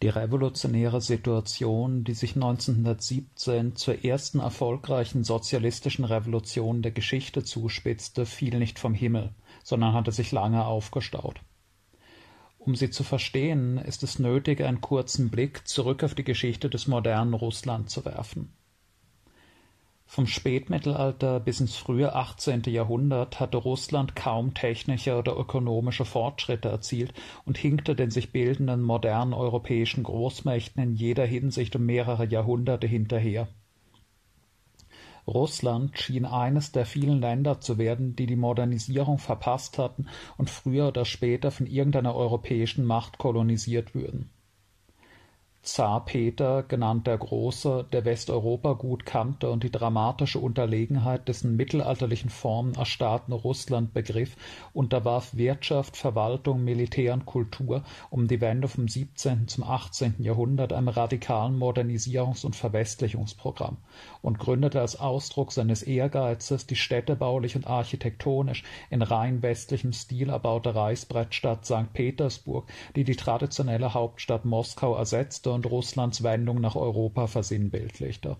Die revolutionäre Situation, die sich 1917 zur ersten erfolgreichen sozialistischen Revolution der Geschichte zuspitzte, fiel nicht vom Himmel, sondern hatte sich lange aufgestaut. Um sie zu verstehen, ist es nötig, einen kurzen Blick zurück auf die Geschichte des modernen Russland zu werfen. Vom Spätmittelalter bis ins frühe 18. Jahrhundert hatte Russland kaum technische oder ökonomische Fortschritte erzielt und hinkte den sich bildenden modernen europäischen Großmächten in jeder Hinsicht um mehrere Jahrhunderte hinterher. Russland schien eines der vielen Länder zu werden, die die Modernisierung verpasst hatten und früher oder später von irgendeiner europäischen Macht kolonisiert würden Zar Peter, genannt der Große, der Westeuropa gut kannte und die dramatische Unterlegenheit dessen mittelalterlichen Formen erstarrten Russland begriff, unterwarf Wirtschaft, Verwaltung, Militär und Kultur um die Wende vom 17. zum 18. Jahrhundert einem radikalen Modernisierungs- und Verwestlichungsprogramm und gründete als Ausdruck seines Ehrgeizes die städtebaulich und architektonisch in rein westlichem Stil erbaute Reichsbrettstadt St. Petersburg, die die traditionelle Hauptstadt Moskau ersetzte und Russlands Wendung nach Europa versinnbildlichte.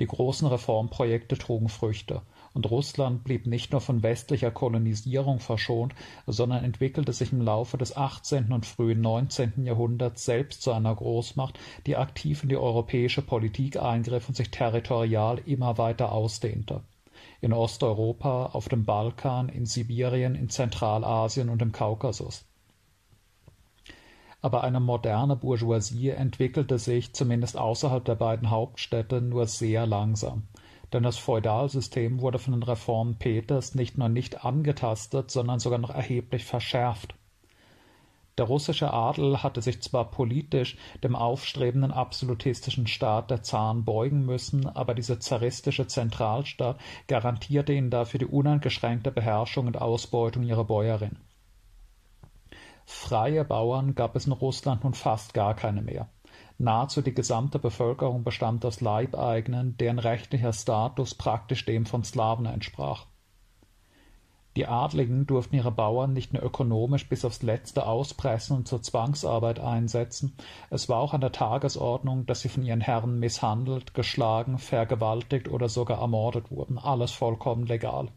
Die großen Reformprojekte trugen Früchte, und Russland blieb nicht nur von westlicher Kolonisierung verschont, sondern entwickelte sich im Laufe des 18. und frühen 19. Jahrhunderts selbst zu einer Großmacht, die aktiv in die europäische Politik eingriff und sich territorial immer weiter ausdehnte. In Osteuropa, auf dem Balkan, in Sibirien, in Zentralasien und im Kaukasus aber eine moderne Bourgeoisie entwickelte sich, zumindest außerhalb der beiden Hauptstädte, nur sehr langsam. Denn das Feudalsystem wurde von den Reformen Peters nicht nur nicht angetastet, sondern sogar noch erheblich verschärft. Der russische Adel hatte sich zwar politisch dem aufstrebenden absolutistischen Staat der Zaren beugen müssen, aber dieser zaristische Zentralstaat garantierte ihnen dafür die uneingeschränkte Beherrschung und Ausbeutung ihrer Bäuerin. Freie Bauern gab es in Russland nun fast gar keine mehr. Nahezu die gesamte Bevölkerung bestand aus Leibeigenen, deren rechtlicher Status praktisch dem von Slawen entsprach. Die Adligen durften ihre Bauern nicht nur ökonomisch bis aufs Letzte auspressen und zur Zwangsarbeit einsetzen, es war auch an der Tagesordnung, dass sie von ihren Herren misshandelt, geschlagen, vergewaltigt oder sogar ermordet wurden, alles vollkommen legal.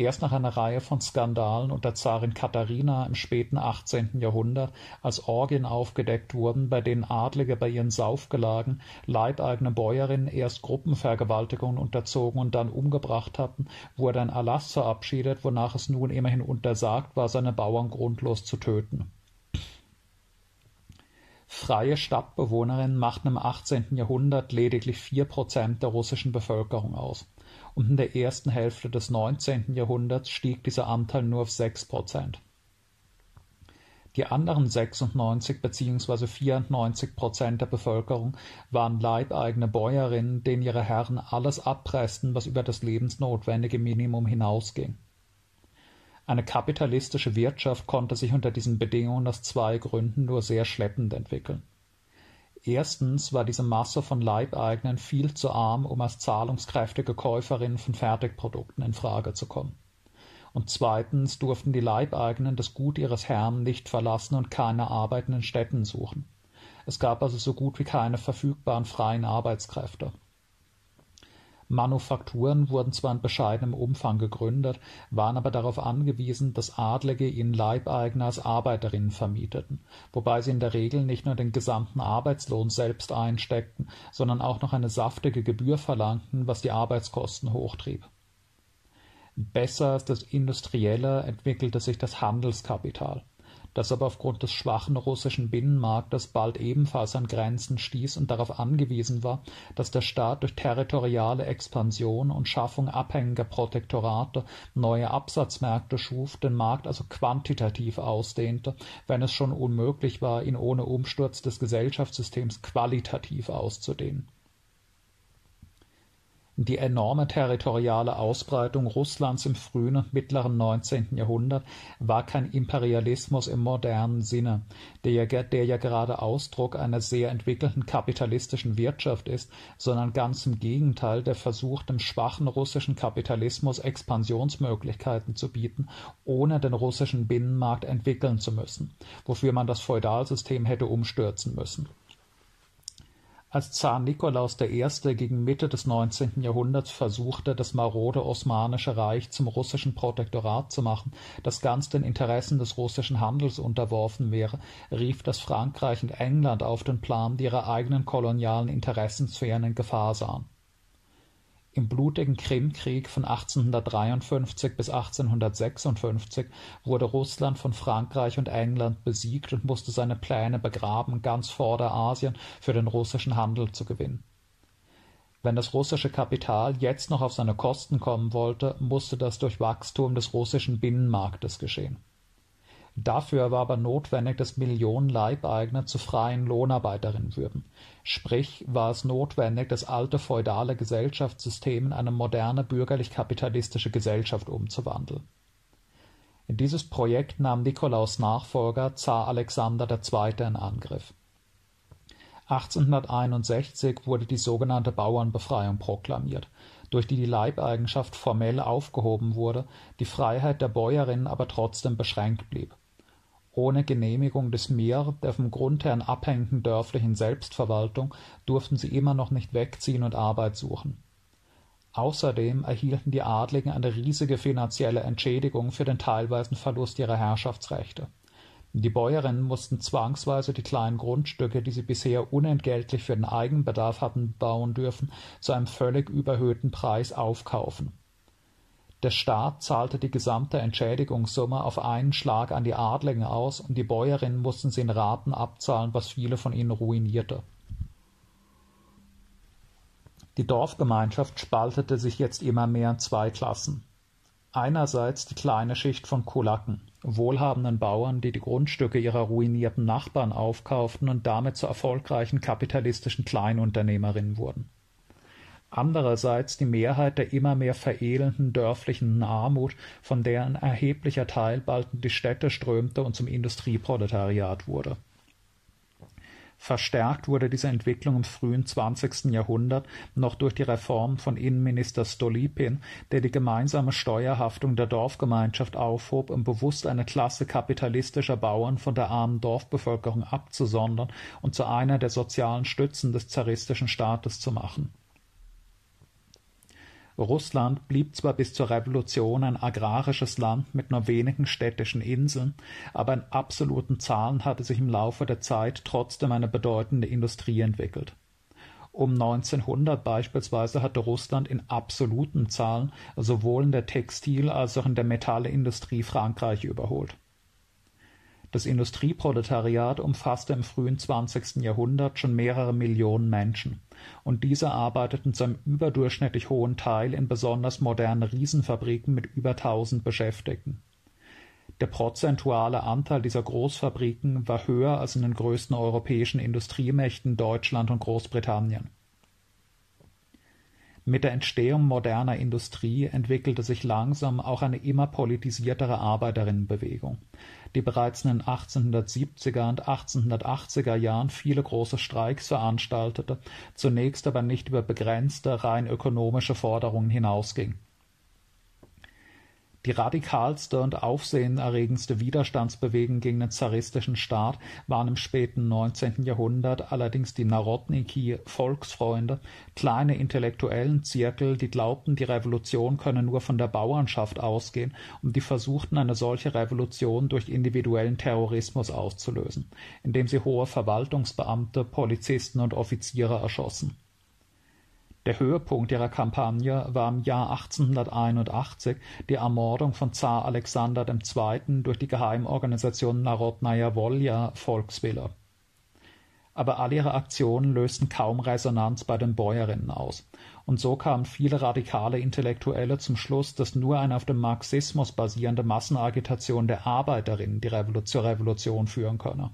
Erst nach einer Reihe von Skandalen unter Zarin Katharina im späten 18. Jahrhundert, als Orgien aufgedeckt wurden, bei denen Adlige bei ihren Saufgelagen leibeigene Bäuerinnen erst Gruppenvergewaltigungen unterzogen und dann umgebracht hatten, wurde ein Erlass verabschiedet, wonach es nun immerhin untersagt war, seine Bauern grundlos zu töten. Freie Stadtbewohnerinnen machten im 18. Jahrhundert lediglich vier Prozent der russischen Bevölkerung aus und in der ersten Hälfte des 19. Jahrhunderts stieg dieser Anteil nur auf 6 Prozent. Die anderen 96 bzw. 94 Prozent der Bevölkerung waren leibeigene Bäuerinnen, denen ihre Herren alles abpressten, was über das lebensnotwendige Minimum hinausging. Eine kapitalistische Wirtschaft konnte sich unter diesen Bedingungen aus zwei Gründen nur sehr schleppend entwickeln. Erstens war diese Masse von Leibeigenen viel zu arm, um als zahlungskräftige Käuferinnen von Fertigprodukten in Frage zu kommen. Und zweitens durften die Leibeigenen das Gut ihres Herrn nicht verlassen und keine Arbeit in den Städten suchen. Es gab also so gut wie keine verfügbaren freien Arbeitskräfte. Manufakturen wurden zwar in bescheidenem Umfang gegründet, waren aber darauf angewiesen, dass Adlige ihnen Leibeigene als Arbeiterinnen vermieteten, wobei sie in der Regel nicht nur den gesamten Arbeitslohn selbst einsteckten, sondern auch noch eine saftige Gebühr verlangten, was die Arbeitskosten hochtrieb. Besser als das Industrielle entwickelte sich das Handelskapital das aber aufgrund des schwachen russischen Binnenmarktes bald ebenfalls an Grenzen stieß und darauf angewiesen war, dass der Staat durch territoriale Expansion und Schaffung abhängiger Protektorate neue Absatzmärkte schuf, den Markt also quantitativ ausdehnte, wenn es schon unmöglich war, ihn ohne Umsturz des Gesellschaftssystems qualitativ auszudehnen Die enorme territoriale Ausbreitung Russlands im frühen und mittleren 19. Jahrhundert war kein Imperialismus im modernen Sinne, der ja, der ja gerade Ausdruck einer sehr entwickelten kapitalistischen Wirtschaft ist, sondern ganz im Gegenteil der Versuch, dem schwachen russischen Kapitalismus Expansionsmöglichkeiten zu bieten, ohne den russischen Binnenmarkt entwickeln zu müssen, wofür man das Feudalsystem hätte umstürzen müssen. Als Zar Nikolaus I. gegen Mitte des 19. Jahrhunderts versuchte, das marode Osmanische Reich zum russischen Protektorat zu machen, das ganz den Interessen des russischen Handels unterworfen wäre, rief das Frankreich und England auf den Plan, die ihre eigenen kolonialen Interessensphären in Gefahr sahen im blutigen Krimkrieg von 1853 bis 1856 wurde Russland von Frankreich und England besiegt und musste seine Pläne begraben, ganz Vorderasien für den russischen Handel zu gewinnen. Wenn das russische Kapital jetzt noch auf seine Kosten kommen wollte, musste das durch Wachstum des russischen Binnenmarktes geschehen Dafür war aber notwendig, dass Millionen Leibeigene zu freien Lohnarbeiterinnen würden. Sprich war es notwendig, das alte feudale Gesellschaftssystem in eine moderne bürgerlich-kapitalistische Gesellschaft umzuwandeln. Dieses Projekt nahm Nikolaus Nachfolger Zar Alexander II. in Angriff. 1861 wurde die sogenannte Bauernbefreiung proklamiert, durch die die Leibeigenschaft formell aufgehoben wurde, die Freiheit der Bäuerinnen aber trotzdem beschränkt blieb ohne Genehmigung des Mir, der vom Grundherrn abhängigen dörflichen Selbstverwaltung, durften sie immer noch nicht wegziehen und Arbeit suchen. Außerdem erhielten die Adligen eine riesige finanzielle Entschädigung für den teilweisen Verlust ihrer Herrschaftsrechte. Die Bäuerinnen mussten zwangsweise die kleinen Grundstücke, die sie bisher unentgeltlich für den Eigenbedarf hatten bauen dürfen, zu einem völlig überhöhten Preis aufkaufen der Staat zahlte die gesamte Entschädigungssumme auf einen Schlag an die Adligen aus und die Bäuerinnen mussten sie in Raten abzahlen, was viele von ihnen ruinierte. Die Dorfgemeinschaft spaltete sich jetzt immer mehr in zwei Klassen. Einerseits die kleine Schicht von Kulaken, wohlhabenden Bauern, die die Grundstücke ihrer ruinierten Nachbarn aufkauften und damit zu erfolgreichen kapitalistischen Kleinunternehmerinnen wurden andererseits die Mehrheit der immer mehr verelenden dörflichen Armut, von der ein erheblicher Teil bald in die Städte strömte und zum Industrieproletariat wurde. Verstärkt wurde diese Entwicklung im frühen 20. Jahrhundert noch durch die Reform von Innenminister Stolypin, der die gemeinsame Steuerhaftung der Dorfgemeinschaft aufhob, um bewusst eine Klasse kapitalistischer Bauern von der armen Dorfbevölkerung abzusondern und zu einer der sozialen Stützen des zaristischen Staates zu machen Russland blieb zwar bis zur Revolution ein agrarisches Land mit nur wenigen städtischen Inseln, aber in absoluten Zahlen hatte sich im Laufe der Zeit trotzdem eine bedeutende Industrie entwickelt. Um 1900 beispielsweise hatte Russland in absoluten Zahlen sowohl in der Textil- als auch in der Metallindustrie Frankreich überholt das Industrieproletariat umfasste im frühen 20. Jahrhundert schon mehrere Millionen Menschen, und diese arbeiteten zu einem überdurchschnittlich hohen Teil in besonders modernen Riesenfabriken mit über tausend Beschäftigten. Der prozentuale Anteil dieser Großfabriken war höher als in den größten europäischen Industriemächten Deutschland und Großbritannien mit der Entstehung moderner Industrie entwickelte sich langsam auch eine immer politisiertere Arbeiterinnenbewegung, die bereits in den 1870er und 1880er Jahren viele große Streiks veranstaltete, zunächst aber nicht über begrenzte, rein ökonomische Forderungen hinausging die radikalste und aufsehenerregendste Widerstandsbewegung gegen den zaristischen Staat waren im späten 19. Jahrhundert allerdings die Narodniki Volksfreunde, kleine intellektuellen Zirkel, die glaubten, die Revolution könne nur von der Bauernschaft ausgehen und die versuchten, eine solche Revolution durch individuellen Terrorismus auszulösen, indem sie hohe Verwaltungsbeamte, Polizisten und Offiziere erschossen der Höhepunkt ihrer Kampagne war im Jahr 1881 die Ermordung von Zar Alexander II. durch die Geheimorganisation Narodnaja Wolja Volkswille. Aber all ihre Aktionen lösten kaum Resonanz bei den Bäuerinnen aus, und so kamen viele radikale Intellektuelle zum Schluss, dass nur eine auf dem Marxismus basierende Massenagitation der Arbeiterinnen die Revolution führen könne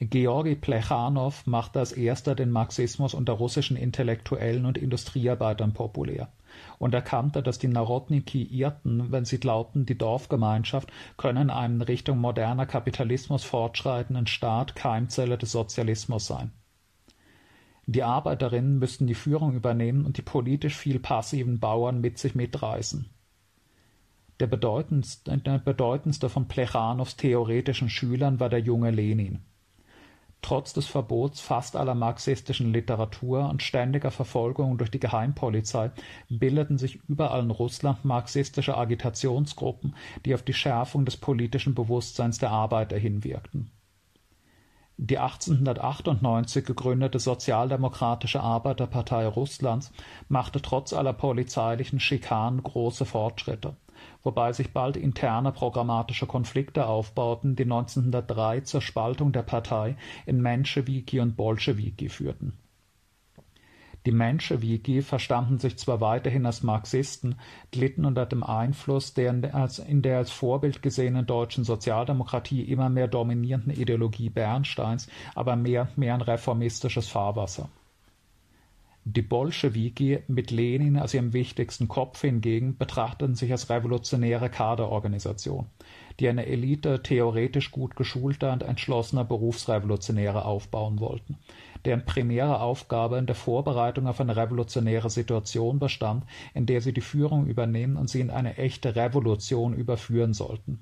Georgi Plechanow machte als erster den Marxismus unter russischen Intellektuellen und Industriearbeitern populär und erkannte, dass die Narodniki irrten, wenn sie glaubten, die Dorfgemeinschaft könne in einem Richtung moderner Kapitalismus fortschreitenden Staat Keimzelle des Sozialismus sein. Die Arbeiterinnen müssten die Führung übernehmen und die politisch viel passiven Bauern mit sich mitreißen. Der bedeutendste, der bedeutendste von Plechanows theoretischen Schülern war der junge Lenin Trotz des Verbots fast aller marxistischen Literatur und ständiger Verfolgung durch die Geheimpolizei bildeten sich überall in Russland marxistische Agitationsgruppen, die auf die Schärfung des politischen Bewusstseins der Arbeiter hinwirkten. Die 1898 gegründete Sozialdemokratische Arbeiterpartei Russlands machte trotz aller polizeilichen Schikanen große Fortschritte wobei sich bald interne programmatische Konflikte aufbauten, die 1903 zur Spaltung der Partei in Menschewiki und Bolschewiki führten. Die Menschewiki verstanden sich zwar weiterhin als Marxisten, glitten unter dem Einfluss der in der als Vorbild gesehenen deutschen Sozialdemokratie immer mehr dominierenden Ideologie Bernsteins, aber mehr und mehr ein reformistisches Fahrwasser die Bolschewiki mit Lenin als ihrem wichtigsten Kopf hingegen betrachteten sich als revolutionäre Kaderorganisation, die eine Elite theoretisch gut geschulter und entschlossener Berufsrevolutionäre aufbauen wollten, deren primäre Aufgabe in der Vorbereitung auf eine revolutionäre Situation bestand, in der sie die Führung übernehmen und sie in eine echte Revolution überführen sollten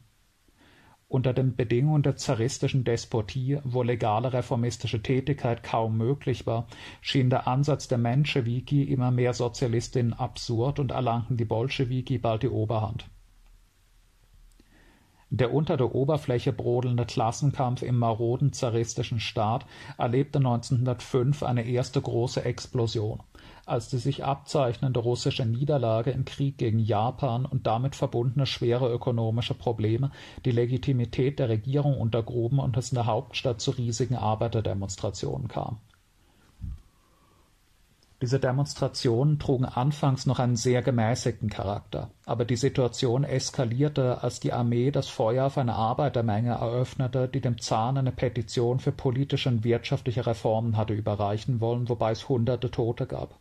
unter den Bedingungen der zaristischen Despotie, wo legale reformistische Tätigkeit kaum möglich war, schien der Ansatz der Menschewiki immer mehr Sozialistinnen absurd und erlangten die Bolschewiki bald die Oberhand. Der unter der Oberfläche brodelnde Klassenkampf im maroden zaristischen Staat erlebte 1905 eine erste große Explosion als die sich abzeichnende russische Niederlage im Krieg gegen Japan und damit verbundene schwere ökonomische Probleme die Legitimität der Regierung untergruben und es in der Hauptstadt zu riesigen Arbeiterdemonstrationen kam. Diese Demonstrationen trugen anfangs noch einen sehr gemäßigten Charakter, aber die Situation eskalierte, als die Armee das Feuer auf eine Arbeitermenge eröffnete, die dem Zahn eine Petition für politische und wirtschaftliche Reformen hatte überreichen wollen, wobei es hunderte Tote gab.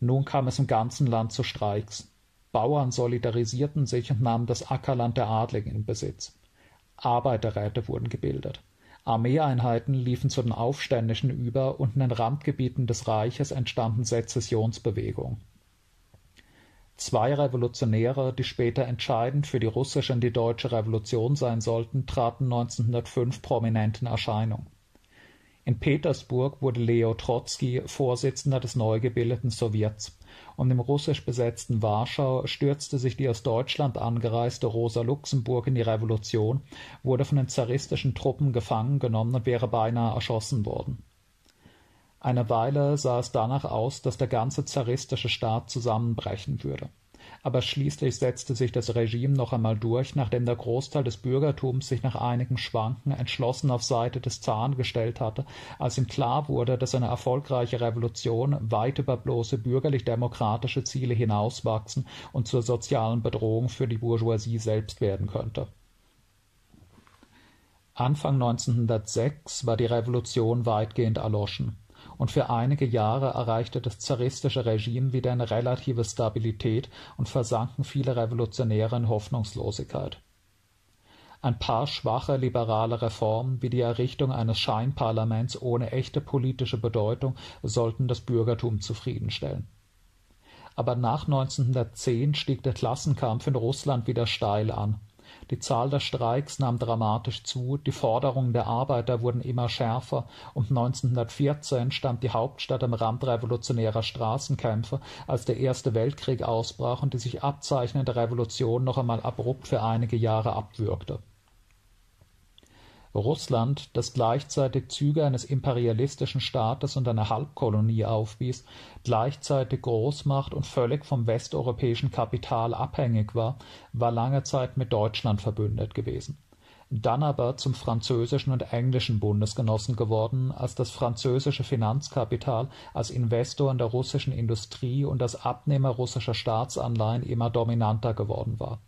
Nun kam es im ganzen Land zu Streiks. Bauern solidarisierten sich und nahmen das Ackerland der Adligen in Besitz. Arbeiterräte wurden gebildet. Armeeeinheiten liefen zu den Aufständischen über und in den Randgebieten des Reiches entstanden Sezessionsbewegungen. Zwei Revolutionäre, die später entscheidend für die russische und die deutsche Revolution sein sollten, traten 1905 prominent in Erscheinung. In Petersburg wurde Leo Trotzki Vorsitzender des neu gebildeten Sowjets, und im russisch besetzten Warschau stürzte sich die aus Deutschland angereiste Rosa Luxemburg in die Revolution, wurde von den zaristischen Truppen gefangen genommen und wäre beinahe erschossen worden. Eine Weile sah es danach aus, dass der ganze zaristische Staat zusammenbrechen würde aber schließlich setzte sich das Regime noch einmal durch, nachdem der Großteil des Bürgertums sich nach einigem Schwanken entschlossen auf Seite des Zaren gestellt hatte, als ihm klar wurde, dass eine erfolgreiche Revolution weit über bloße bürgerlich-demokratische Ziele hinauswachsen und zur sozialen Bedrohung für die Bourgeoisie selbst werden könnte. Anfang 1906 war die Revolution weitgehend erloschen und für einige Jahre erreichte das zaristische Regime wieder eine relative Stabilität und versanken viele Revolutionäre in Hoffnungslosigkeit. Ein paar schwache liberale Reformen wie die Errichtung eines Scheinparlaments ohne echte politische Bedeutung sollten das Bürgertum zufriedenstellen. Aber nach 1910 stieg der Klassenkampf in Russland wieder steil an die Zahl der Streiks nahm dramatisch zu, die Forderungen der Arbeiter wurden immer schärfer. Und 1914 stand die Hauptstadt am Rand revolutionärer Straßenkämpfe, als der Erste Weltkrieg ausbrach und die sich abzeichnende Revolution noch einmal abrupt für einige Jahre abwürgte Russland, das gleichzeitig Züge eines imperialistischen Staates und einer Halbkolonie aufwies, gleichzeitig Großmacht und völlig vom westeuropäischen Kapital abhängig war, war lange Zeit mit Deutschland verbündet gewesen. Dann aber zum französischen und englischen Bundesgenossen geworden, als das französische Finanzkapital als Investor in der russischen Industrie und als Abnehmer russischer Staatsanleihen immer dominanter geworden war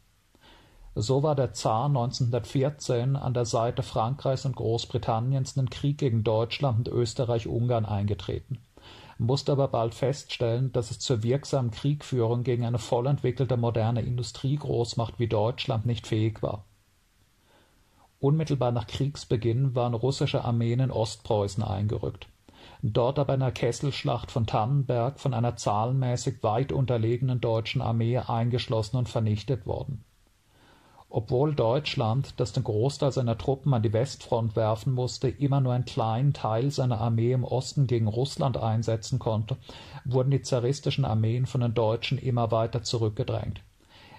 So war der Zar 1914 an der Seite Frankreichs und Großbritanniens in den Krieg gegen Deutschland und Österreich-Ungarn eingetreten, musste aber bald feststellen, dass es zur wirksamen Kriegführung gegen eine voll entwickelte moderne Industriegroßmacht wie Deutschland nicht fähig war. Unmittelbar nach Kriegsbeginn waren russische Armeen in Ostpreußen eingerückt dort aber in der Kesselschlacht von Tannenberg von einer zahlenmäßig weit unterlegenen deutschen Armee eingeschlossen und vernichtet worden. Obwohl Deutschland, das den Großteil seiner Truppen an die Westfront werfen musste, immer nur einen kleinen Teil seiner Armee im Osten gegen Russland einsetzen konnte, wurden die zaristischen Armeen von den Deutschen immer weiter zurückgedrängt.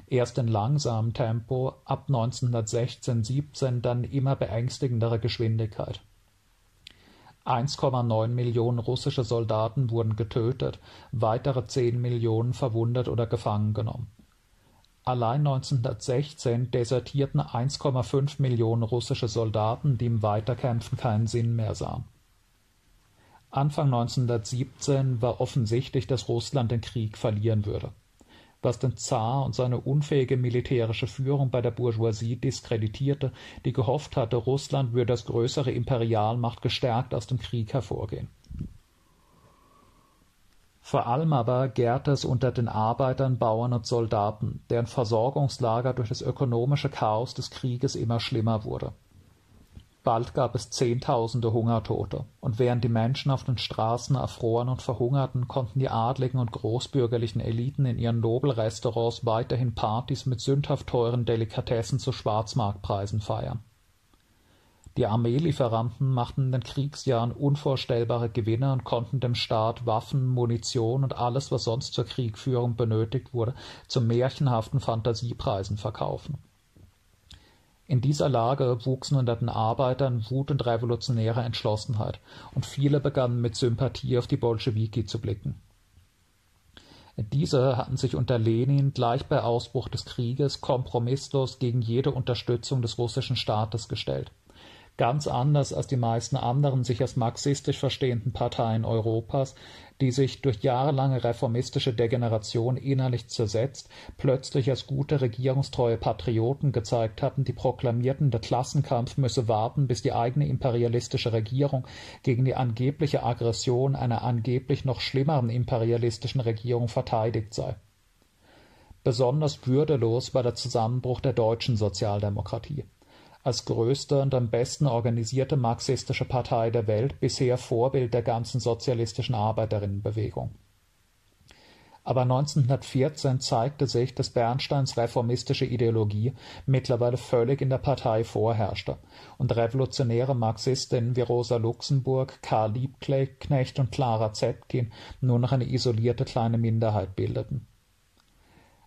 Erst in langsamem Tempo, ab 1916/17 dann immer beängstigendere Geschwindigkeit 1,9 Millionen russische Soldaten wurden getötet, weitere 10 Millionen verwundet oder gefangen genommen. Allein 1916 desertierten 1,5 Millionen russische Soldaten, die im Weiterkämpfen keinen Sinn mehr sahen. Anfang 1917 war offensichtlich, dass Russland den Krieg verlieren würde was den Zar und seine unfähige militärische Führung bei der Bourgeoisie diskreditierte, die gehofft hatte, Russland würde als größere Imperialmacht gestärkt aus dem Krieg hervorgehen. Vor allem aber gärte es unter den Arbeitern, Bauern und Soldaten, deren Versorgungslager durch das ökonomische Chaos des Krieges immer schlimmer wurde Bald gab es Zehntausende Hungertote, und während die Menschen auf den Straßen erfroren und verhungerten, konnten die adligen und großbürgerlichen Eliten in ihren Nobelrestaurants weiterhin Partys mit sündhaft teuren Delikatessen zu Schwarzmarktpreisen feiern. Die Armeelieferanten machten in den Kriegsjahren unvorstellbare Gewinne und konnten dem Staat Waffen, Munition und alles, was sonst zur Kriegführung benötigt wurde, zu märchenhaften Fantasiepreisen verkaufen in dieser Lage wuchsen unter den Arbeitern Wut und revolutionäre Entschlossenheit, und viele begannen mit Sympathie auf die Bolschewiki zu blicken. Diese hatten sich unter Lenin gleich bei Ausbruch des Krieges kompromisslos gegen jede Unterstützung des russischen Staates gestellt ganz anders als die meisten anderen sich als marxistisch verstehenden Parteien Europas, die sich durch jahrelange reformistische Degeneration innerlich zersetzt, plötzlich als gute regierungstreue Patrioten gezeigt hatten, die proklamierten, der Klassenkampf müsse warten, bis die eigene imperialistische Regierung gegen die angebliche Aggression einer angeblich noch schlimmeren imperialistischen Regierung verteidigt sei. Besonders würdelos war der Zusammenbruch der deutschen Sozialdemokratie als größte und am besten organisierte marxistische Partei der Welt bisher Vorbild der ganzen sozialistischen Arbeiterinnenbewegung. Aber 1914 zeigte sich, dass Bernsteins reformistische Ideologie mittlerweile völlig in der Partei vorherrschte und revolutionäre Marxistinnen wie Rosa Luxemburg, Karl Liebknecht und Clara Zetkin nur noch eine isolierte kleine Minderheit bildeten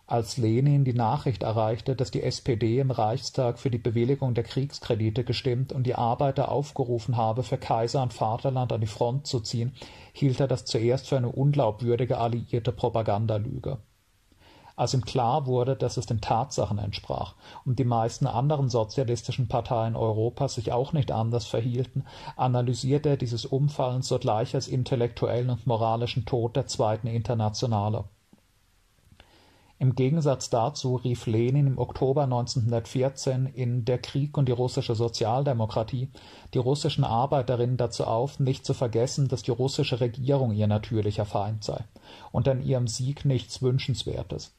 als Lenin die Nachricht erreichte, dass die SPD im Reichstag für die Bewilligung der Kriegskredite gestimmt und die Arbeiter aufgerufen habe, für Kaiser und Vaterland an die Front zu ziehen, hielt er das zuerst für eine unglaubwürdige alliierte Propagandalüge. Als ihm klar wurde, dass es den Tatsachen entsprach und die meisten anderen sozialistischen Parteien Europas sich auch nicht anders verhielten, analysierte er dieses Umfallen sogleich als intellektuellen und moralischen Tod der Zweiten Internationale im Gegensatz dazu rief Lenin im Oktober 1914 in Der Krieg und die russische Sozialdemokratie die russischen Arbeiterinnen dazu auf, nicht zu vergessen, dass die russische Regierung ihr natürlicher Feind sei und an ihrem Sieg nichts Wünschenswertes.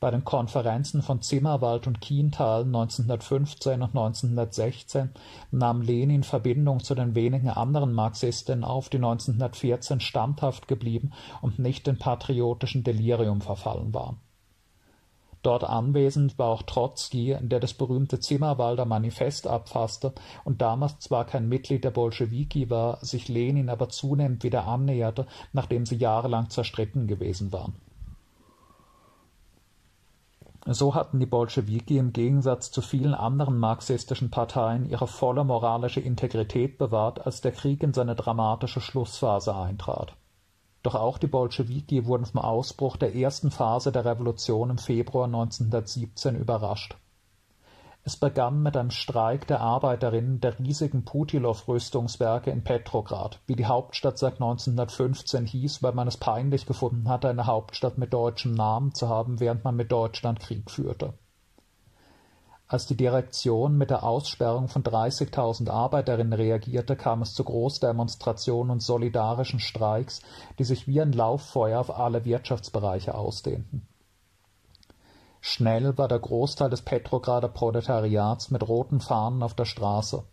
Bei den Konferenzen von Zimmerwald und Kiental 1915 und 1916 nahm Lenin Verbindung zu den wenigen anderen Marxistinnen auf, die 1914 standhaft geblieben und nicht in patriotischen Delirium verfallen waren. Dort anwesend war auch Trotzki, der das berühmte Zimmerwalder Manifest abfasste und damals zwar kein Mitglied der Bolschewiki war, sich Lenin aber zunehmend wieder annäherte, nachdem sie jahrelang zerstritten gewesen waren so hatten die Bolschewiki im Gegensatz zu vielen anderen marxistischen Parteien ihre volle moralische Integrität bewahrt, als der Krieg in seine dramatische Schlussphase eintrat. Doch auch die Bolschewiki wurden vom Ausbruch der ersten Phase der Revolution im Februar 1917 überrascht es begann mit einem Streik der Arbeiterinnen der riesigen Putilow-Rüstungswerke in Petrograd, wie die Hauptstadt seit 1915 hieß, weil man es peinlich gefunden hatte, eine Hauptstadt mit deutschem Namen zu haben, während man mit Deutschland Krieg führte. Als die Direktion mit der Aussperrung von 30.000 Arbeiterinnen reagierte, kam es zu Großdemonstrationen und solidarischen Streiks, die sich wie ein Lauffeuer auf alle Wirtschaftsbereiche ausdehnten. Schnell war der Großteil des Petrograder Proletariats mit roten Fahnen auf der Straße.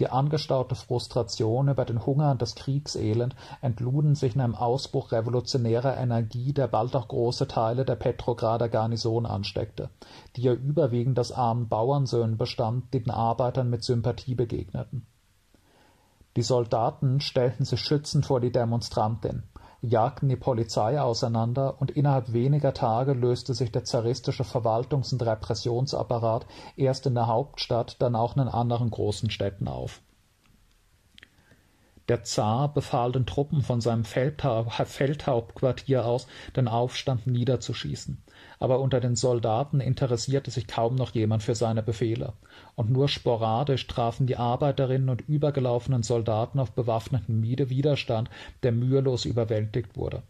Die angestaute Frustration über den Hunger und das Kriegselend entluden sich in einem Ausbruch revolutionärer Energie, der bald auch große Teile der Petrograder Garnison ansteckte, die ja überwiegend aus armen Bauernsöhnen bestand, die den Arbeitern mit Sympathie begegneten. Die Soldaten stellten sich schützend vor die Demonstrantin jagten die Polizei auseinander und innerhalb weniger Tage löste sich der zaristische Verwaltungs- und Repressionsapparat erst in der Hauptstadt, dann auch in anderen großen Städten auf. Der Zar befahl den Truppen von seinem Feldhauptquartier aus, den Aufstand niederzuschießen aber unter den Soldaten interessierte sich kaum noch jemand für seine Befehle, und nur sporadisch trafen die Arbeiterinnen und übergelaufenen Soldaten auf bewaffneten Widerstand, der mühelos überwältigt wurde.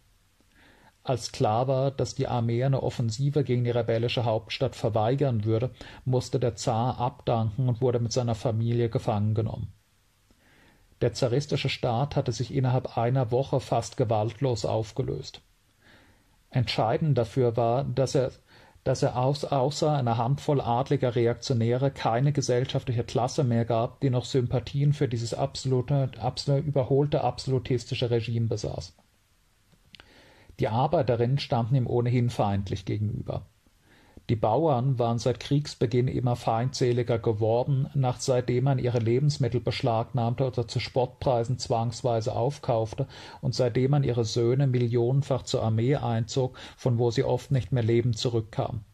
Als klar war, dass die Armee eine Offensive gegen die rebellische Hauptstadt verweigern würde, musste der Zar abdanken und wurde mit seiner Familie gefangen genommen. Der zaristische Staat hatte sich innerhalb einer Woche fast gewaltlos aufgelöst. Entscheidend dafür war, dass er dass er außer einer Handvoll adliger Reaktionäre keine gesellschaftliche Klasse mehr gab, die noch Sympathien für dieses absolute, absolute überholte absolutistische Regime besaß. Die Arbeiterinnen standen ihm ohnehin feindlich gegenüber. Die Bauern waren seit Kriegsbeginn immer feindseliger geworden, nach seitdem man ihre Lebensmittel beschlagnahmte oder zu Spottpreisen zwangsweise aufkaufte und seitdem man ihre Söhne millionenfach zur Armee einzog, von wo sie oft nicht mehr lebend zurückkamen.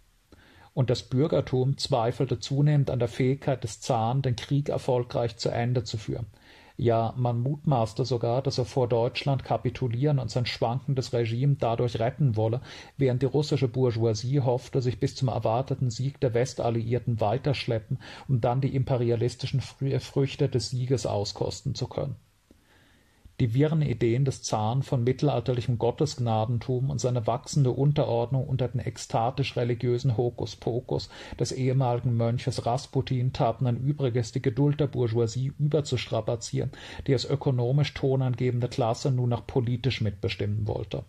Und das Bürgertum zweifelte zunehmend an der Fähigkeit des Zaren, den Krieg erfolgreich zu Ende zu führen. Ja, man mutmaßte sogar, dass er vor Deutschland kapitulieren und sein schwankendes Regime dadurch retten wolle, während die russische Bourgeoisie hoffte, sich bis zum erwarteten Sieg der Westalliierten weiterschleppen, um dann die imperialistischen Früchte des Sieges auskosten zu können die wirren Ideen des Zaren von mittelalterlichem Gottesgnadentum und seine wachsende Unterordnung unter den ekstatisch-religiösen Hokuspokus des ehemaligen Mönches Rasputin taten ein Übriges, die Geduld der Bourgeoisie überzustrapazieren, die als ökonomisch tonangebende Klasse nun auch politisch mitbestimmen wollte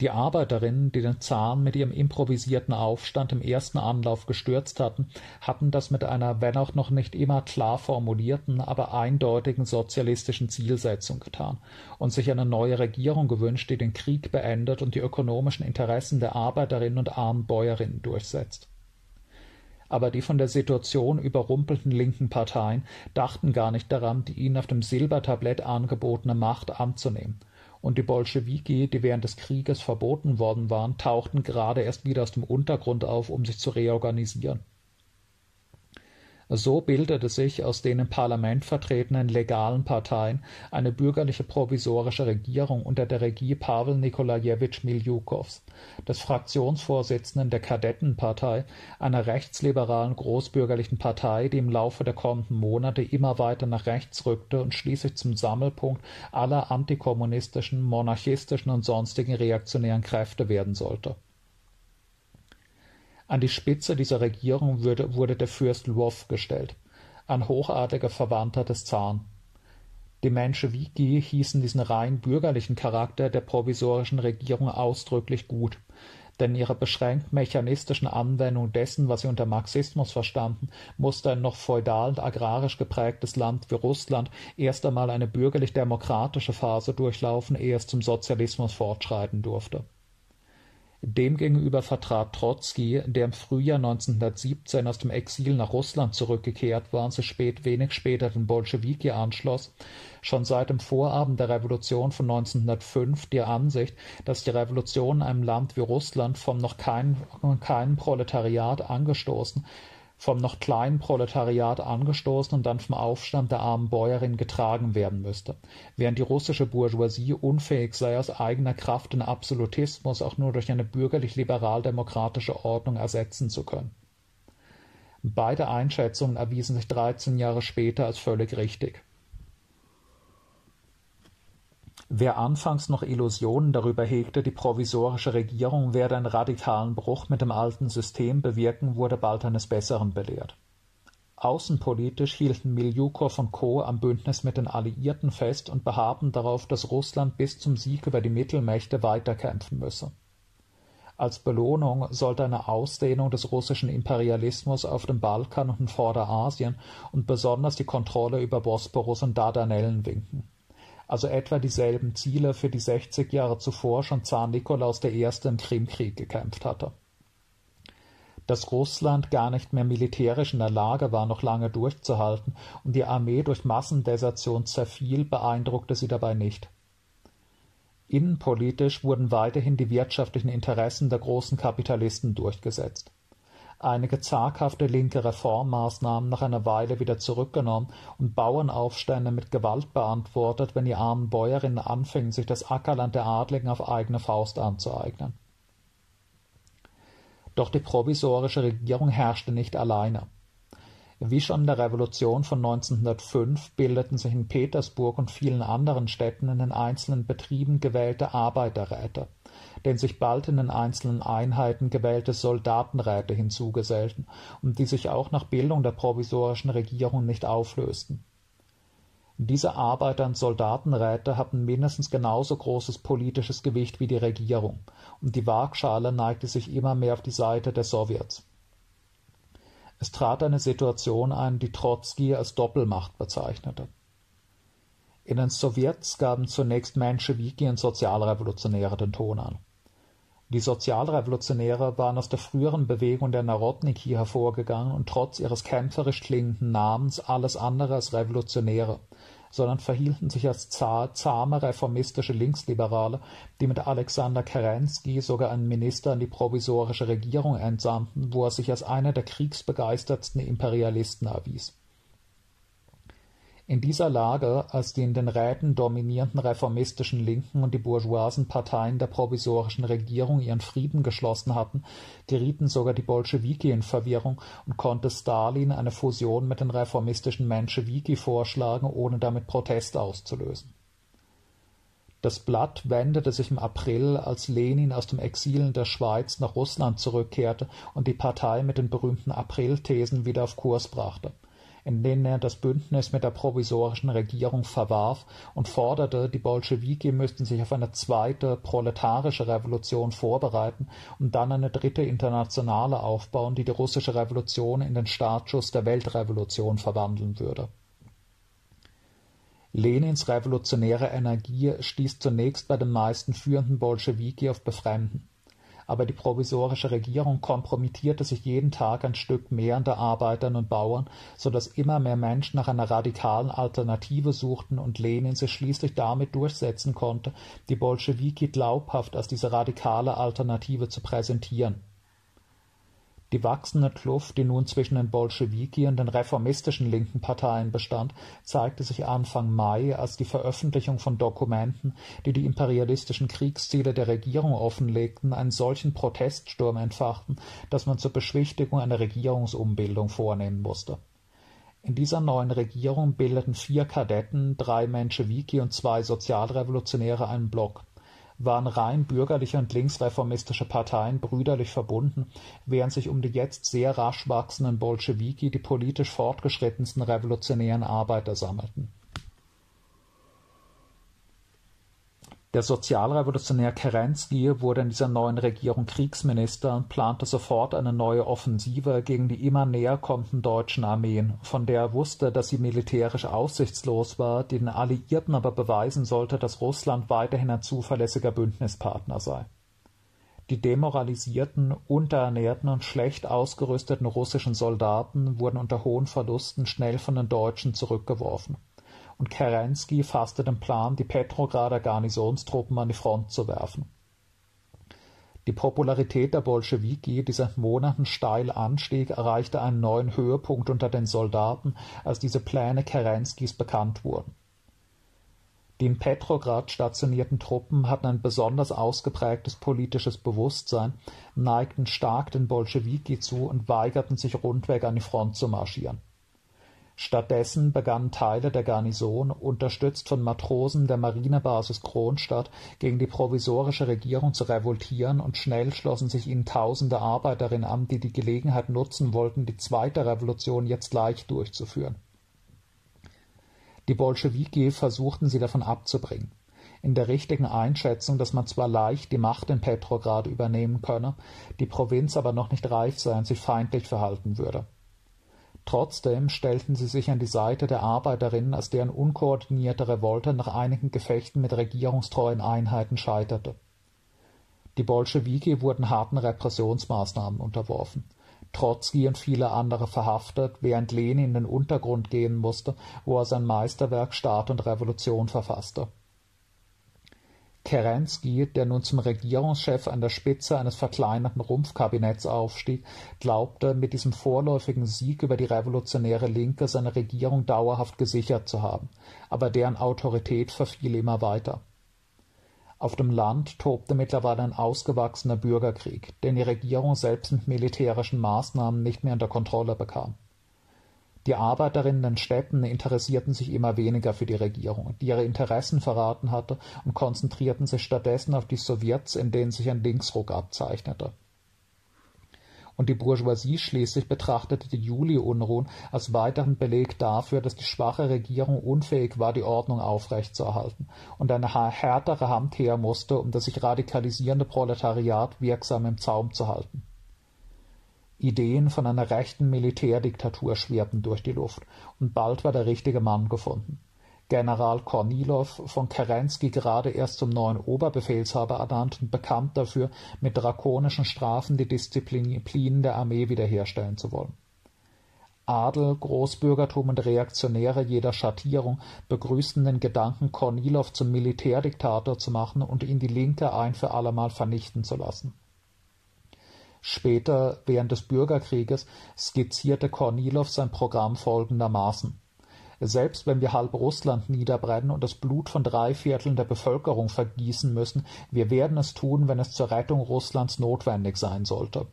die Arbeiterinnen, die den Zaren mit ihrem improvisierten Aufstand im ersten Anlauf gestürzt hatten, hatten das mit einer, wenn auch noch nicht immer klar formulierten, aber eindeutigen sozialistischen Zielsetzung getan und sich eine neue Regierung gewünscht, die den Krieg beendet und die ökonomischen Interessen der Arbeiterinnen und armen Bäuerinnen durchsetzt. Aber die von der Situation überrumpelten linken Parteien dachten gar nicht daran, die ihnen auf dem Silbertablett angebotene Macht anzunehmen und die Bolschewiki, die während des Krieges verboten worden waren, tauchten gerade erst wieder aus dem Untergrund auf, um sich zu reorganisieren so bildete sich aus den im Parlament vertretenen legalen Parteien eine bürgerliche provisorische Regierung unter der Regie Pawel Nikolajewitsch Miljukows, des Fraktionsvorsitzenden der Kadettenpartei, einer rechtsliberalen großbürgerlichen Partei, die im Laufe der kommenden Monate immer weiter nach rechts rückte und schließlich zum Sammelpunkt aller antikommunistischen, monarchistischen und sonstigen reaktionären Kräfte werden sollte an die Spitze dieser Regierung wurde der Fürst Lwow gestellt, ein hochadliger Verwandter des Zaren. Die Menschewiki hießen diesen rein bürgerlichen Charakter der provisorischen Regierung ausdrücklich gut, denn ihre beschränkt mechanistischen Anwendung dessen, was sie unter Marxismus verstanden, musste ein noch feudal und agrarisch geprägtes Land wie Russland erst einmal eine bürgerlich-demokratische Phase durchlaufen, ehe es zum Sozialismus fortschreiten durfte Demgegenüber vertrat Trotzki, der im Frühjahr 1917 aus dem Exil nach Russland zurückgekehrt war und sich spät, wenig später den Bolschewiki anschloss, schon seit dem Vorabend der Revolution von 1905 die Ansicht, dass die Revolution in einem Land wie Russland vom noch kein, keinem Proletariat angestoßen vom noch kleinen Proletariat angestoßen und dann vom Aufstand der armen Bäuerin getragen werden müsste, während die russische Bourgeoisie unfähig sei, aus eigener Kraft den Absolutismus auch nur durch eine bürgerlich-liberal-demokratische Ordnung ersetzen zu können. Beide Einschätzungen erwiesen sich 13 Jahre später als völlig richtig Wer anfangs noch Illusionen darüber hegte, die provisorische Regierung werde einen radikalen Bruch mit dem alten System bewirken, wurde bald eines Besseren belehrt. Außenpolitisch hielten Miljukow und Co. am Bündnis mit den Alliierten fest und beharrten darauf, dass Russland bis zum Sieg über die Mittelmächte weiterkämpfen müsse. Als Belohnung sollte eine Ausdehnung des russischen Imperialismus auf dem Balkan und in Vorderasien und besonders die Kontrolle über Bosporus und Dardanellen winken also etwa dieselben Ziele, für die 60 Jahre zuvor schon Zar Nikolaus I. im Krimkrieg gekämpft hatte. Dass Russland gar nicht mehr militärisch in der Lage war, noch lange durchzuhalten und die Armee durch Massendesertion zerfiel, beeindruckte sie dabei nicht. Innenpolitisch wurden weiterhin die wirtschaftlichen Interessen der großen Kapitalisten durchgesetzt einige zaghafte linke Reformmaßnahmen nach einer Weile wieder zurückgenommen und Bauernaufstände mit Gewalt beantwortet, wenn die armen Bäuerinnen anfingen, sich das Ackerland der Adligen auf eigene Faust anzueignen. Doch die provisorische Regierung herrschte nicht alleine. Wie schon in der Revolution von 1905 bildeten sich in Petersburg und vielen anderen Städten in den einzelnen Betrieben gewählte Arbeiterräte denen sich bald in den einzelnen Einheiten gewählte Soldatenräte hinzugesellten und die sich auch nach Bildung der provisorischen Regierung nicht auflösten. Diese Arbeiter- und Soldatenräte hatten mindestens genauso großes politisches Gewicht wie die Regierung, und die Waagschale neigte sich immer mehr auf die Seite der Sowjets. Es trat eine Situation ein, die Trotzki als Doppelmacht bezeichnete. In den Sowjets gaben zunächst Menschewiki und Sozialrevolutionäre den Ton an. Die Sozialrevolutionäre waren aus der früheren Bewegung der Narodniki hervorgegangen und trotz ihres kämpferisch klingenden Namens alles andere als Revolutionäre, sondern verhielten sich als zahme reformistische Linksliberale, die mit Alexander Kerensky sogar einen Minister an die provisorische Regierung entsandten, wo er sich als einer der kriegsbegeistertsten Imperialisten erwies in dieser Lage, als die in den Räten dominierenden reformistischen Linken und die bourgeoisen Parteien der provisorischen Regierung ihren Frieden geschlossen hatten, gerieten sogar die Bolschewiki in Verwirrung und konnte Stalin eine Fusion mit den reformistischen Menschewiki vorschlagen, ohne damit Protest auszulösen. Das Blatt wendete sich im April, als Lenin aus dem Exil in der Schweiz nach Russland zurückkehrte und die Partei mit den berühmten Aprilthesen wieder auf Kurs brachte in denen er das Bündnis mit der provisorischen Regierung verwarf und forderte, die Bolschewiki müssten sich auf eine zweite proletarische Revolution vorbereiten und dann eine dritte internationale aufbauen, die die russische Revolution in den Startschuss der Weltrevolution verwandeln würde. Lenins revolutionäre Energie stieß zunächst bei den meisten führenden Bolschewiki auf Befremden aber die provisorische Regierung kompromittierte sich jeden Tag ein Stück mehr an der Arbeitern und Bauern, so dass immer mehr Menschen nach einer radikalen Alternative suchten und Lenin sich schließlich damit durchsetzen konnte, die Bolschewiki glaubhaft als diese radikale Alternative zu präsentieren die wachsende Kluft, die nun zwischen den Bolschewiki und den reformistischen linken Parteien bestand, zeigte sich Anfang Mai, als die Veröffentlichung von Dokumenten, die die imperialistischen Kriegsziele der Regierung offenlegten, einen solchen Proteststurm entfachten, dass man zur Beschwichtigung eine Regierungsumbildung vornehmen musste. In dieser neuen Regierung bildeten vier Kadetten, drei Menschewiki und zwei Sozialrevolutionäre einen Block waren rein bürgerliche und linksreformistische Parteien brüderlich verbunden, während sich um die jetzt sehr rasch wachsenden Bolschewiki die politisch fortgeschrittensten revolutionären Arbeiter sammelten Der Sozialrevolutionär Kerensky wurde in dieser neuen Regierung Kriegsminister und plante sofort eine neue Offensive gegen die immer näher kommenden deutschen Armeen, von der er wusste, dass sie militärisch aussichtslos war, die den Alliierten aber beweisen sollte, dass Russland weiterhin ein zuverlässiger Bündnispartner sei. Die demoralisierten, unterernährten und schlecht ausgerüsteten russischen Soldaten wurden unter hohen Verlusten schnell von den Deutschen zurückgeworfen und Kerensky fasste den Plan, die Petrograder Garnisonstruppen an die Front zu werfen. Die Popularität der Bolschewiki, die seit Monaten steil anstieg, erreichte einen neuen Höhepunkt unter den Soldaten, als diese Pläne Kerenskys bekannt wurden. Die in Petrograd stationierten Truppen hatten ein besonders ausgeprägtes politisches Bewusstsein, neigten stark den Bolschewiki zu und weigerten sich rundweg an die Front zu marschieren Stattdessen begannen Teile der Garnison, unterstützt von Matrosen der Marinebasis Kronstadt, gegen die provisorische Regierung zu revoltieren und schnell schlossen sich ihnen tausende Arbeiterinnen an, die die Gelegenheit nutzen wollten, die zweite Revolution jetzt leicht durchzuführen. Die Bolschewiki versuchten sie davon abzubringen. In der richtigen Einschätzung, dass man zwar leicht die Macht in Petrograd übernehmen könne, die Provinz aber noch nicht reif sei und sich feindlich verhalten würde. Trotzdem stellten sie sich an die Seite der Arbeiterinnen, als deren unkoordinierte Revolte nach einigen Gefechten mit regierungstreuen Einheiten scheiterte. Die Bolschewiki wurden harten Repressionsmaßnahmen unterworfen. Trotzki und viele andere verhaftet, während Lenin in den Untergrund gehen musste, wo er sein Meisterwerk Staat und Revolution verfasste Kerensky, der nun zum Regierungschef an der Spitze eines verkleinerten Rumpfkabinetts aufstieg, glaubte, mit diesem vorläufigen Sieg über die revolutionäre Linke seine Regierung dauerhaft gesichert zu haben, aber deren Autorität verfiel immer weiter. Auf dem Land tobte mittlerweile ein ausgewachsener Bürgerkrieg, den die Regierung selbst mit militärischen Maßnahmen nicht mehr unter Kontrolle bekam die Arbeiterinnen in Städten interessierten sich immer weniger für die Regierung, die ihre Interessen verraten hatte, und konzentrierten sich stattdessen auf die Sowjets, in denen sich ein Linksruck abzeichnete. Und die Bourgeoisie schließlich betrachtete die Juli-Unruhen als weiteren Beleg dafür, dass die schwache Regierung unfähig war, die Ordnung aufrechtzuerhalten und eine härtere Hand her musste, um das sich radikalisierende Proletariat wirksam im Zaum zu halten. Ideen von einer rechten Militärdiktatur schwirrten durch die Luft, und bald war der richtige Mann gefunden. General Kornilow, von Kerensky gerade erst zum neuen Oberbefehlshaber ernannt und bekannt dafür, mit drakonischen Strafen die Disziplin der Armee wiederherstellen zu wollen. Adel, Großbürgertum und Reaktionäre jeder Schattierung begrüßten den Gedanken, Kornilow zum Militärdiktator zu machen und ihn die Linke ein für allemal vernichten zu lassen Später, während des Bürgerkrieges, skizzierte Kornilow sein Programm folgendermaßen. Selbst wenn wir halb Russland niederbrennen und das Blut von drei Vierteln der Bevölkerung vergießen müssen, wir werden es tun, wenn es zur Rettung Russlands notwendig sein sollte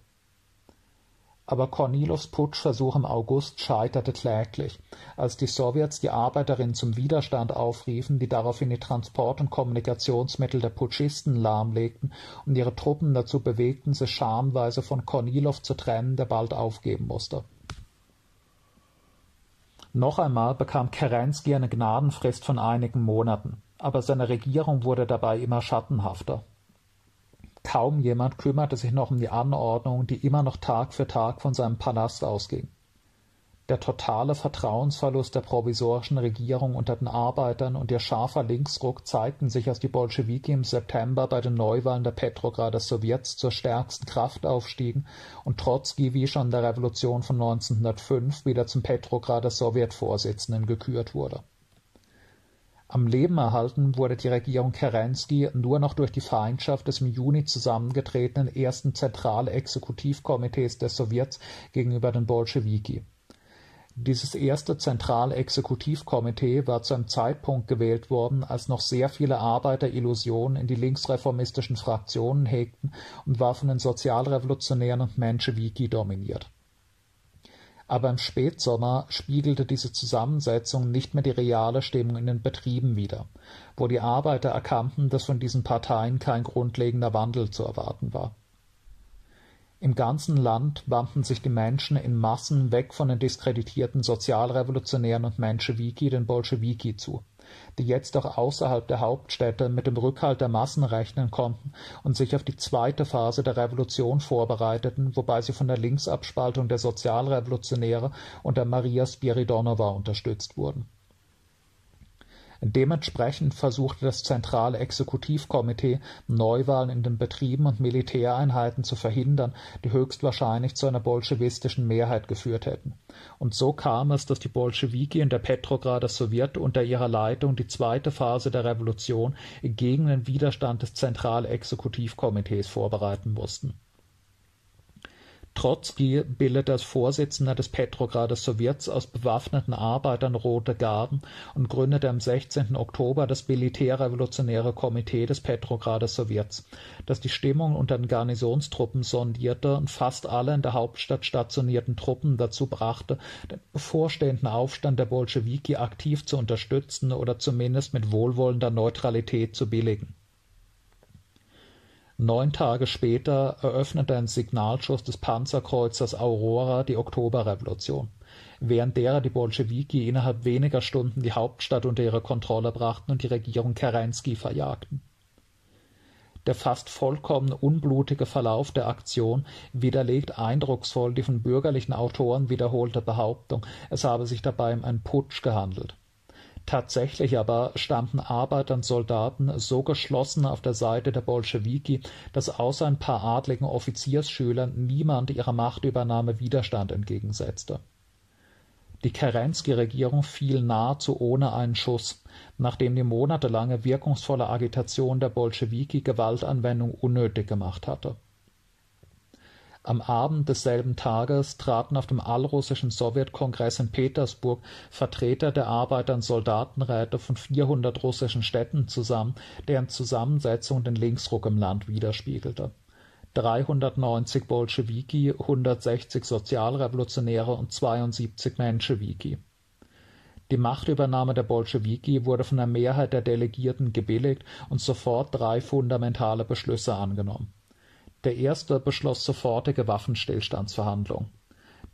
aber Kornilows Putschversuch im August scheiterte kläglich, als die Sowjets die Arbeiterinnen zum Widerstand aufriefen, die daraufhin die Transport- und Kommunikationsmittel der Putschisten lahmlegten und ihre Truppen dazu bewegten, sich schamweise von Kornilow zu trennen, der bald aufgeben musste. Noch einmal bekam Kerensky eine Gnadenfrist von einigen Monaten, aber seine Regierung wurde dabei immer schattenhafter. Kaum jemand kümmerte sich noch um die Anordnung, die immer noch Tag für Tag von seinem Palast ausging. Der totale Vertrauensverlust der provisorischen Regierung unter den Arbeitern und ihr scharfer Linksruck zeigten sich, als die Bolschewiki im September bei den Neuwahlen der Petrograder Sowjets zur stärksten Kraft aufstiegen und Trotzki wie schon in der Revolution von 1905 wieder zum Petrograder Sowjetvorsitzenden gekürt wurde am Leben erhalten wurde die Regierung Kerensky nur noch durch die Feindschaft des im Juni zusammengetretenen ersten Zentralexekutivkomitees der Sowjets gegenüber den Bolschewiki. Dieses erste Zentralexekutivkomitee war zu einem Zeitpunkt gewählt worden, als noch sehr viele Arbeiter Illusionen in die linksreformistischen Fraktionen hegten und war von den Sozialrevolutionären und Menschewiki dominiert aber im Spätsommer spiegelte diese Zusammensetzung nicht mehr die reale Stimmung in den Betrieben wider, wo die Arbeiter erkannten, dass von diesen Parteien kein grundlegender Wandel zu erwarten war. Im ganzen Land wandten sich die Menschen in Massen weg von den diskreditierten Sozialrevolutionären und Menschewiki den Bolschewiki zu die jetzt auch außerhalb der Hauptstädte mit dem Rückhalt der Massen rechnen konnten und sich auf die zweite Phase der Revolution vorbereiteten, wobei sie von der Linksabspaltung der Sozialrevolutionäre unter Maria Spiridonowa unterstützt wurden Dementsprechend versuchte das Zentrale Exekutivkomitee, Neuwahlen in den Betrieben und Militäreinheiten zu verhindern, die höchstwahrscheinlich zu einer bolschewistischen Mehrheit geführt hätten. Und so kam es, dass die Bolschewiki in der Petrograder Sowjet unter ihrer Leitung die zweite Phase der Revolution gegen den Widerstand des Zentrale Exekutivkomitees vorbereiten mussten Trotzki bildete als Vorsitzender des Petrograder Sowjets aus bewaffneten Arbeitern Rote Garden und gründete am 16. Oktober das Militärrevolutionäre Komitee des Petrograder Sowjets, das die Stimmung unter den Garnisonstruppen sondierte und fast alle in der Hauptstadt stationierten Truppen dazu brachte, den bevorstehenden Aufstand der Bolschewiki aktiv zu unterstützen oder zumindest mit wohlwollender Neutralität zu billigen Neun Tage später eröffnete ein Signalschuss des Panzerkreuzers Aurora die Oktoberrevolution, während derer die Bolschewiki innerhalb weniger Stunden die Hauptstadt unter ihre Kontrolle brachten und die Regierung Kerensky verjagten. Der fast vollkommen unblutige Verlauf der Aktion widerlegt eindrucksvoll die von bürgerlichen Autoren wiederholte Behauptung, es habe sich dabei um einen Putsch gehandelt Tatsächlich aber standen Arbeiter und Soldaten so geschlossen auf der Seite der Bolschewiki, dass außer ein paar adligen Offiziersschülern niemand ihrer Machtübernahme Widerstand entgegensetzte. Die Kerensky-Regierung fiel nahezu ohne einen Schuss, nachdem die monatelange wirkungsvolle Agitation der Bolschewiki Gewaltanwendung unnötig gemacht hatte am Abend desselben Tages traten auf dem Allrussischen Sowjetkongress in Petersburg Vertreter der Arbeiter und Soldatenräte von 400 russischen Städten zusammen, deren Zusammensetzung den Linksruck im Land widerspiegelte. 390 Bolschewiki, 160 Sozialrevolutionäre und 72 Menschewiki. Die Machtübernahme der Bolschewiki wurde von der Mehrheit der Delegierten gebilligt und sofort drei fundamentale Beschlüsse angenommen der erste beschloss sofortige Waffenstillstandsverhandlungen.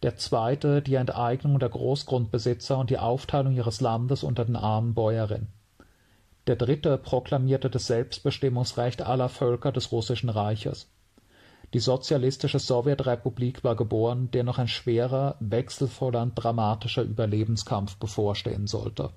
Der zweite die Enteignung der Großgrundbesitzer und die Aufteilung ihres Landes unter den armen Bäuerinnen. Der dritte proklamierte das Selbstbestimmungsrecht aller Völker des Russischen Reiches. Die sozialistische Sowjetrepublik war geboren, der noch ein schwerer, wechselvoller und dramatischer Überlebenskampf bevorstehen sollte